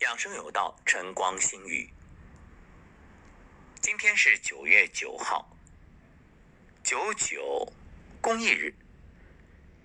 养生有道，晨光新语。今天是九月九号，九九公益日，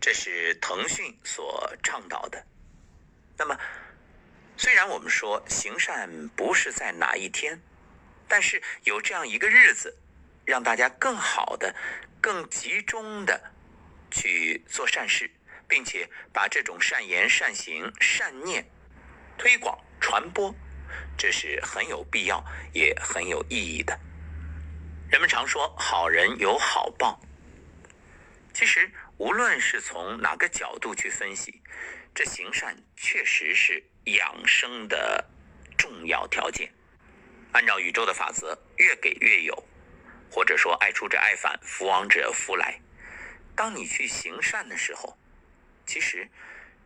这是腾讯所倡导的。那么，虽然我们说行善不是在哪一天，但是有这样一个日子，让大家更好的、更集中的去做善事，并且把这种善言、善行、善念推广。传播，这是很有必要也很有意义的。人们常说好人有好报，其实无论是从哪个角度去分析，这行善确实是养生的重要条件。按照宇宙的法则，越给越有，或者说爱出者爱返，福往者福来。当你去行善的时候，其实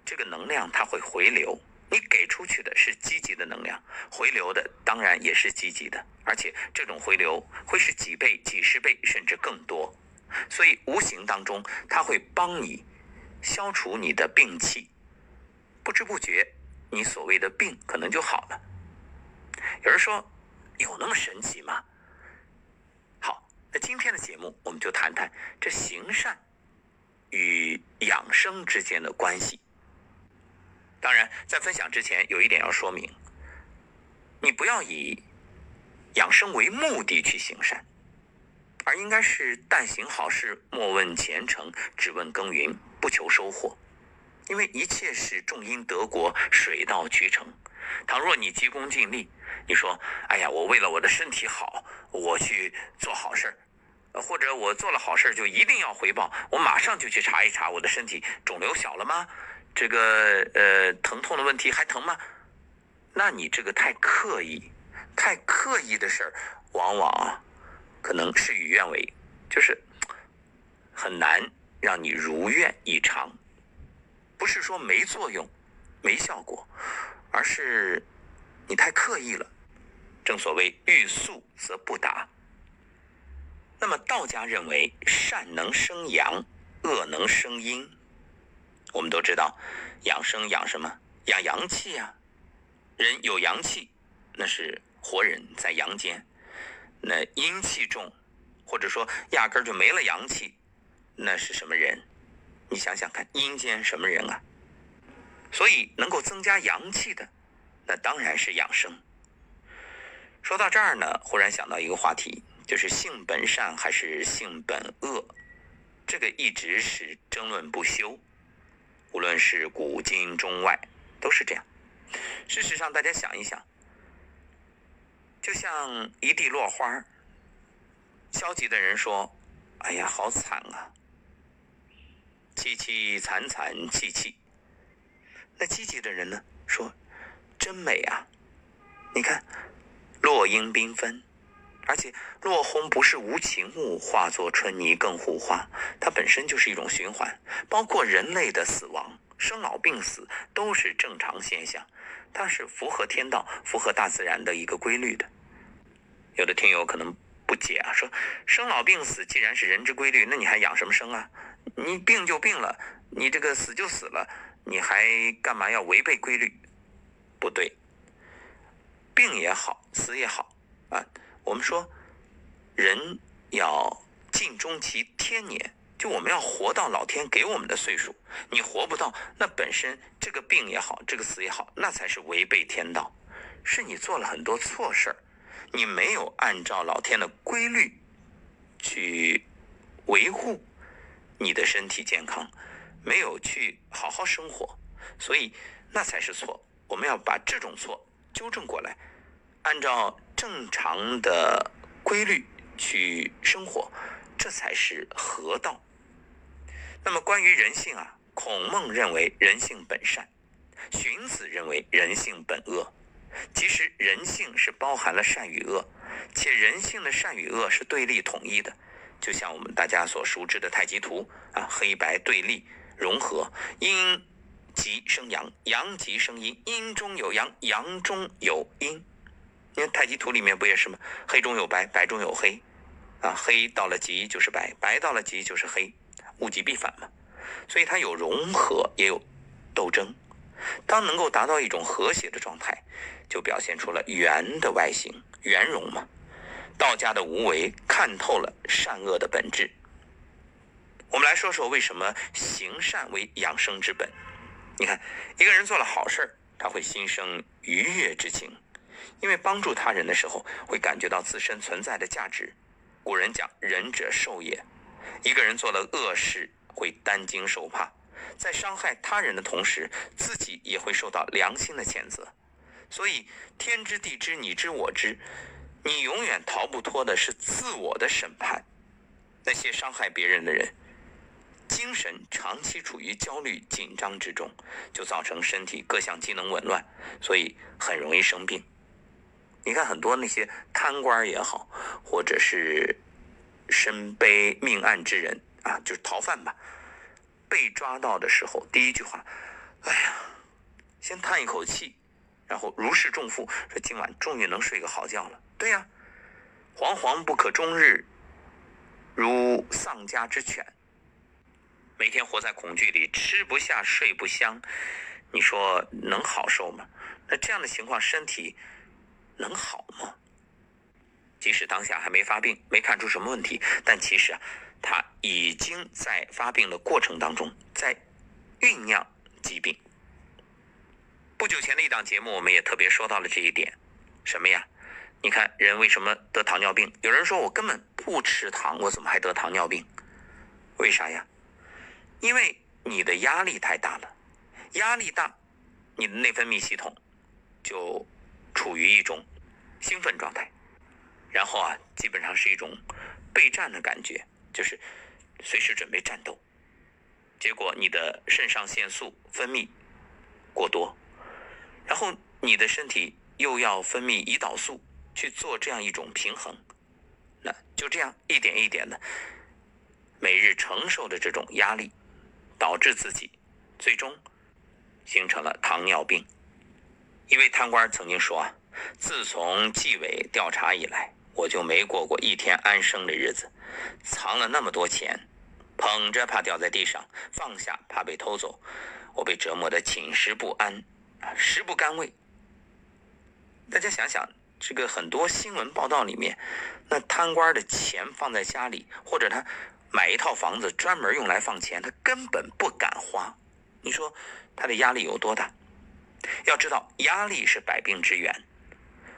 这个能量它会回流。你给出去的是积极的能量，回流的当然也是积极的，而且这种回流会是几倍、几十倍甚至更多，所以无形当中它会帮你消除你的病气，不知不觉你所谓的病可能就好了。有人说有那么神奇吗？好，那今天的节目我们就谈谈这行善与养生之间的关系。当然，在分享之前，有一点要说明：你不要以养生为目的去行善，而应该是但行好事，莫问前程，只问耕耘，不求收获。因为一切是种因得果，水到渠成。倘若你急功近利，你说：“哎呀，我为了我的身体好，我去做好事儿，或者我做了好事就一定要回报，我马上就去查一查我的身体肿瘤小了吗？”这个呃，疼痛的问题还疼吗？那你这个太刻意，太刻意的事儿，往往可能事与愿违，就是很难让你如愿以偿。不是说没作用、没效果，而是你太刻意了。正所谓欲速则不达。那么道家认为，善能生阳，恶能生阴。我们都知道，养生养什么？养阳气呀。人有阳气，那是活人在阳间；那阴气重，或者说压根儿就没了阳气，那是什么人？你想想看，阴间什么人啊？所以能够增加阳气的，那当然是养生。说到这儿呢，忽然想到一个话题，就是性本善还是性本恶？这个一直是争论不休。无论是古今中外，都是这样。事实上，大家想一想，就像一地落花，消极的人说：“哎呀，好惨啊，凄凄惨惨戚戚。”那积极的人呢，说：“真美啊，你看，落英缤纷。”而且落红不是无情物，化作春泥更护花，它本身就是一种循环。包括人类的死亡、生老病死都是正常现象，它是符合天道、符合大自然的一个规律的。有的听友可能不解啊，说生老病死既然是人之规律，那你还养什么生啊？你病就病了，你这个死就死了，你还干嘛要违背规律？不对，病也好，死也好啊。我们说，人要尽终其天年，就我们要活到老天给我们的岁数。你活不到，那本身这个病也好，这个死也好，那才是违背天道，是你做了很多错事儿，你没有按照老天的规律去维护你的身体健康，没有去好好生活，所以那才是错。我们要把这种错纠正过来，按照。正常的规律去生活，这才是合道。那么关于人性啊，孔孟认为人性本善，荀子认为人性本恶。其实人性是包含了善与恶，且人性的善与恶是对立统一的。就像我们大家所熟知的太极图啊，黑白对立融合，阴极生阳，阳极生阴，阴中有阳，阳中有阴。因为太极图里面不也是吗？黑中有白，白中有黑，啊，黑到了极就是白，白到了极就是黑，物极必反嘛。所以它有融合，也有斗争。当能够达到一种和谐的状态，就表现出了圆的外形，圆融嘛。道家的无为看透了善恶的本质。我们来说说为什么行善为养生之本。你看，一个人做了好事他会心生愉悦之情，因为帮助他人的时候会感觉到自身存在的价值。古人讲“仁者寿也”，一个人做了恶事会担惊受怕，在伤害他人的同时，自己也会受到良心的谴责。所以，天知地知，你知我知，你永远逃不脱的是自我的审判。那些伤害别人的人。精神长期处于焦虑紧张之中，就造成身体各项机能紊乱，所以很容易生病。你看很多那些贪官也好，或者是身背命案之人啊，就是逃犯吧，被抓到的时候，第一句话，哎呀，先叹一口气，然后如释重负，说今晚终于能睡个好觉了。对呀，惶惶不可终日，如丧家之犬。每天活在恐惧里，吃不下，睡不香，你说能好受吗？那这样的情况，身体能好吗？即使当下还没发病，没看出什么问题，但其实啊，他已经在发病的过程当中，在酝酿疾病。不久前的一档节目，我们也特别说到了这一点，什么呀？你看人为什么得糖尿病？有人说我根本不吃糖，我怎么还得糖尿病？为啥呀？因为你的压力太大了，压力大，你的内分泌系统就处于一种兴奋状态，然后啊，基本上是一种备战的感觉，就是随时准备战斗。结果你的肾上腺素分泌过多，然后你的身体又要分泌胰岛素去做这样一种平衡，那就这样一点一点的，每日承受的这种压力。导致自己最终形成了糖尿病。一位贪官曾经说：“，自从纪委调查以来，我就没过过一天安生的日子。藏了那么多钱，捧着怕掉在地上，放下怕被偷走，我被折磨得寝食不安，食不甘味。”大家想想，这个很多新闻报道里面，那贪官的钱放在家里，或者他。买一套房子专门用来放钱，他根本不敢花。你说他的压力有多大？要知道，压力是百病之源。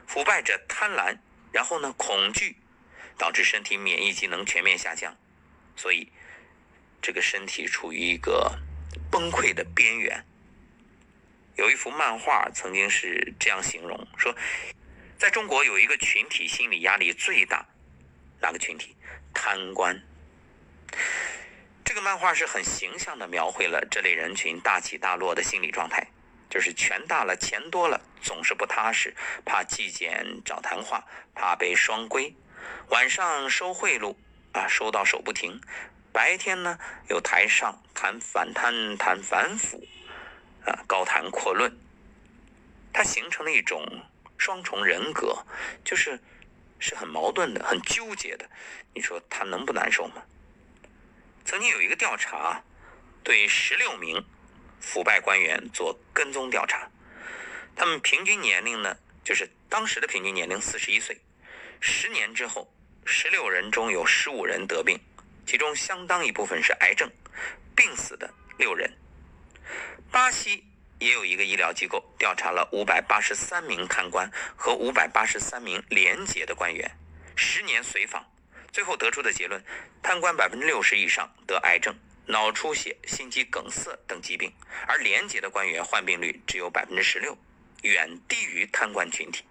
腐败者贪婪，然后呢，恐惧导致身体免疫机能全面下降，所以这个身体处于一个崩溃的边缘。有一幅漫画曾经是这样形容说，在中国有一个群体心理压力最大，哪个群体？贪官。这个漫画是很形象的描绘了这类人群大起大落的心理状态，就是权大了、钱多了，总是不踏实，怕纪检找谈话，怕被双规，晚上收贿赂啊，收到手不停，白天呢又台上谈反贪、谈反腐，啊，高谈阔论，他形成了一种双重人格，就是是很矛盾的、很纠结的，你说他能不难受吗？曾经有一个调查，对十六名腐败官员做跟踪调查，他们平均年龄呢，就是当时的平均年龄四十一岁。十年之后，十六人中有十五人得病，其中相当一部分是癌症，病死的六人。巴西也有一个医疗机构调查了五百八十三名贪官和五百八十三名廉洁的官员，十年随访。最后得出的结论：贪官百分之六十以上得癌症、脑出血、心肌梗塞等疾病，而廉洁的官员患病率只有百分之十六，远低于贪官群体。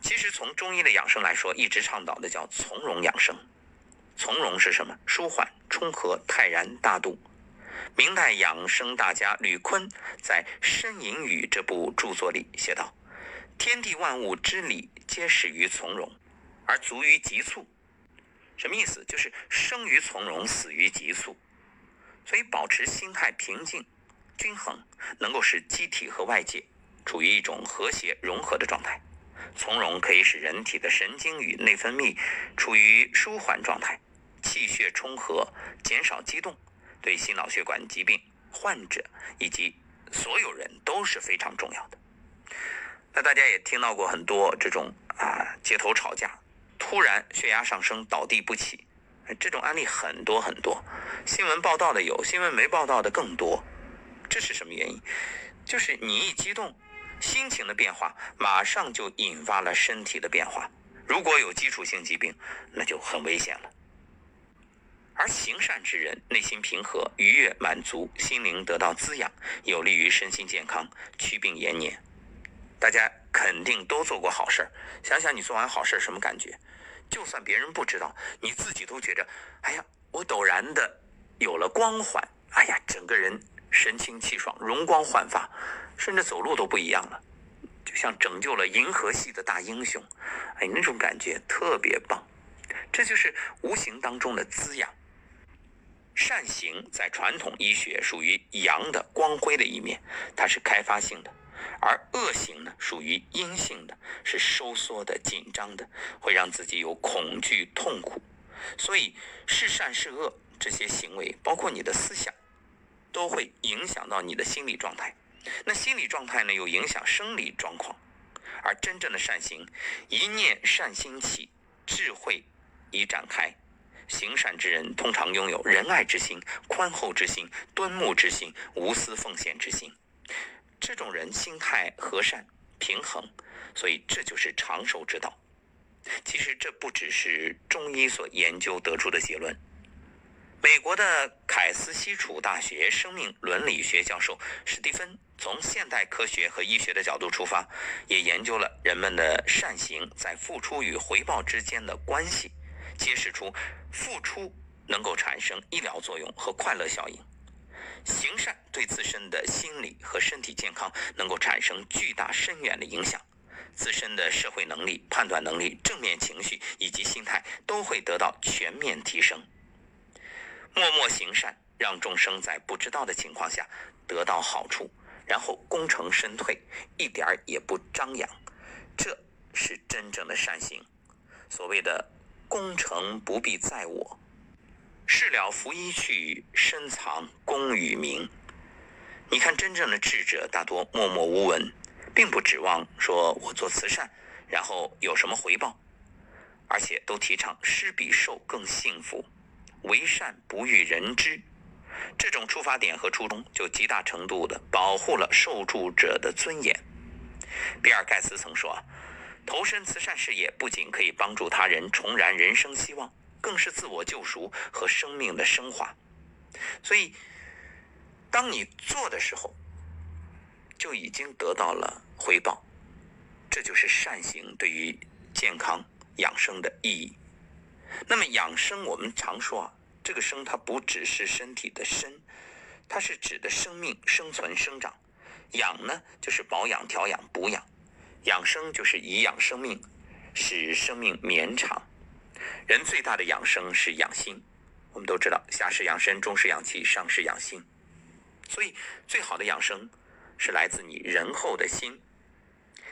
其实从中医的养生来说，一直倡导的叫从容养生。从容是什么？舒缓、冲和、泰然大度。明代养生大家吕坤在《申隐语》这部著作里写道：“天地万物之理，皆始于从容。”而足于急促，什么意思？就是生于从容，死于急促。所以保持心态平静、均衡，能够使机体和外界处于一种和谐融合的状态。从容可以使人体的神经与内分泌处于舒缓状态，气血充和，减少激动，对心脑血管疾病患者以及所有人都是非常重要的。那大家也听到过很多这种啊街头吵架，突然血压上升倒地不起，这种案例很多很多，新闻报道的有，新闻没报道的更多。这是什么原因？就是你一激动，心情的变化马上就引发了身体的变化。如果有基础性疾病，那就很危险了。而行善之人，内心平和、愉悦、满足，心灵得到滋养，有利于身心健康、祛病延年。大家肯定都做过好事儿，想想你做完好事什么感觉？就算别人不知道，你自己都觉着，哎呀，我陡然的有了光环，哎呀，整个人神清气爽、容光焕发，甚至走路都不一样了，就像拯救了银河系的大英雄，哎，那种感觉特别棒。这就是无形当中的滋养。善行在传统医学属于阳的光辉的一面，它是开发性的。而恶行呢，属于阴性的，是收缩的、紧张的，会让自己有恐惧、痛苦。所以是善是恶这些行为，包括你的思想，都会影响到你的心理状态。那心理状态呢，又影响生理状况。而真正的善行，一念善心起，智慧已展开。行善之人通常拥有仁爱之心、宽厚之心、敦睦之心、无私奉献之心。这种人心态和善、平衡，所以这就是长寿之道。其实这不只是中医所研究得出的结论。美国的凯斯西楚大学生命伦理学教授史蒂芬从现代科学和医学的角度出发，也研究了人们的善行在付出与回报之间的关系，揭示出付出能够产生医疗作用和快乐效应。行善对自身的心理和身体健康能够产生巨大深远的影响，自身的社会能力、判断能力、正面情绪以及心态都会得到全面提升。默默行善，让众生在不知道的情况下得到好处，然后功成身退，一点儿也不张扬，这是真正的善行。所谓的“功成不必在我”。事了拂衣去，深藏功与名。你看，真正的智者大多默默无闻，并不指望说我做慈善，然后有什么回报，而且都提倡施比受更幸福，为善不欲人知。这种出发点和初衷，就极大程度的保护了受助者的尊严。比尔盖茨曾说：“投身慈善事业，不仅可以帮助他人重燃人生希望。”更是自我救赎和生命的升华，所以，当你做的时候，就已经得到了回报，这就是善行对于健康养生的意义。那么养生，我们常说啊，这个生它不只是身体的身，它是指的生命生存生长；养呢，就是保养调养补养；养生就是颐养生命，使生命绵长。人最大的养生是养心，我们都知道，下是养身，中是养气，上是养心。所以，最好的养生是来自你仁厚的心。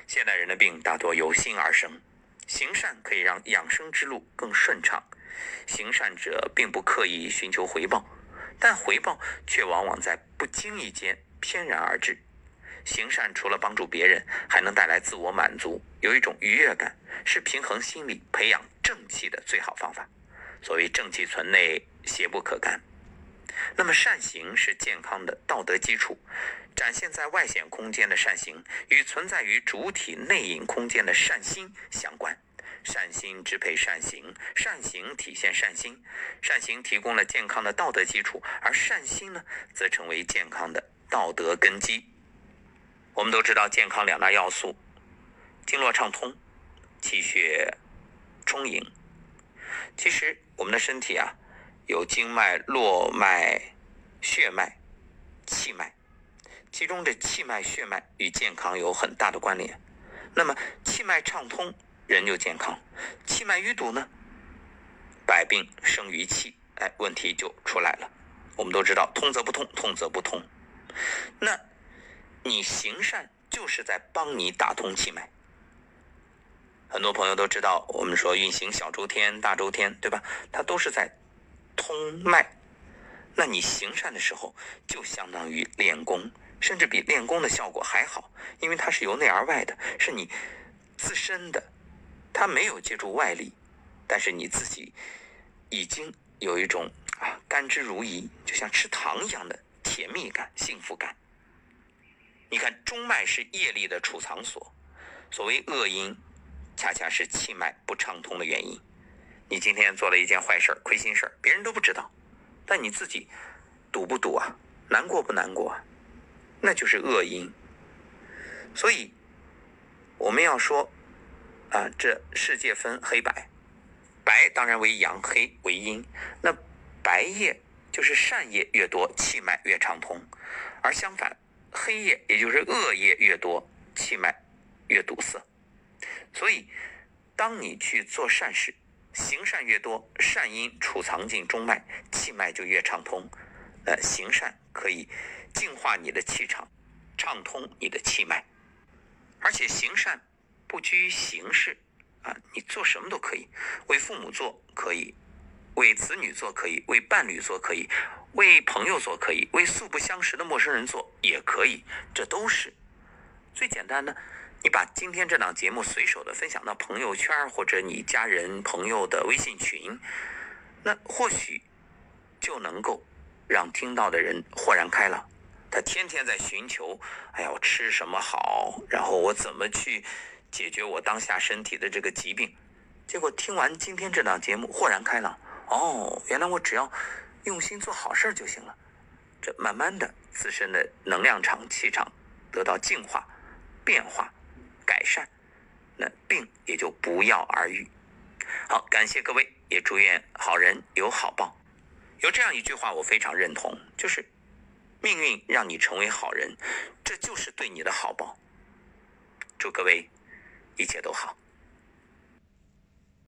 现代人的病大多由心而生，行善可以让养生之路更顺畅。行善者并不刻意寻求回报，但回报却往往在不经意间翩然而至。行善除了帮助别人，还能带来自我满足，有一种愉悦感，是平衡心理、培养。正气的最好方法，所谓正气存内，邪不可干。那么善行是健康的道德基础，展现在外显空间的善行，与存在于主体内隐空间的善心相关。善心支配善行，善行体现善心，善行提供了健康的道德基础，而善心呢，则成为健康的道德根基。我们都知道，健康两大要素：经络畅通，气血。充盈。其实我们的身体啊，有经脉、络脉、血脉、气脉，其中这气脉、血脉与健康有很大的关联。那么气脉畅通，人就健康；气脉淤堵呢，百病生于气，哎，问题就出来了。我们都知道，通则不通，通则不通。那你行善就是在帮你打通气脉。很多朋友都知道，我们说运行小周天、大周天，对吧？它都是在通脉。那你行善的时候，就相当于练功，甚至比练功的效果还好，因为它是由内而外的，是你自身的，它没有借助外力，但是你自己已经有一种啊甘之如饴，就像吃糖一样的甜蜜感、幸福感。你看，中脉是业力的储藏所，所谓恶因，恰恰是气脉不畅通的原因。你今天做了一件坏事亏心事儿，别人都不知道，但你自己堵不堵啊？难过不难过啊？那就是恶因。所以我们要说啊，这世界分黑白，白当然为阳，黑为阴。那白夜就是善业越多，气脉越畅通；而相反，黑夜也就是恶业越多，气脉越堵塞。所以，当你去做善事。行善越多，善因储藏进中脉，气脉就越畅通。呃，行善可以净化你的气场，畅通你的气脉。而且行善不拘于形式啊，你做什么都可以，为父母做可以，为子女做可以，为伴侣做可以，为朋友做可以，为素不相识的陌生人做也可以，这都是最简单的。你把今天这档节目随手的分享到朋友圈或者你家人朋友的微信群，那或许就能够让听到的人豁然开朗。他天天在寻求，哎呀，我吃什么好？然后我怎么去解决我当下身体的这个疾病？结果听完今天这档节目，豁然开朗。哦，原来我只要用心做好事就行了。这慢慢的，自身的能量场、气场得到净化、变化。改善，那病也就不药而愈。好，感谢各位，也祝愿好人有好报。有这样一句话，我非常认同，就是命运让你成为好人，这就是对你的好报。祝各位一切都好。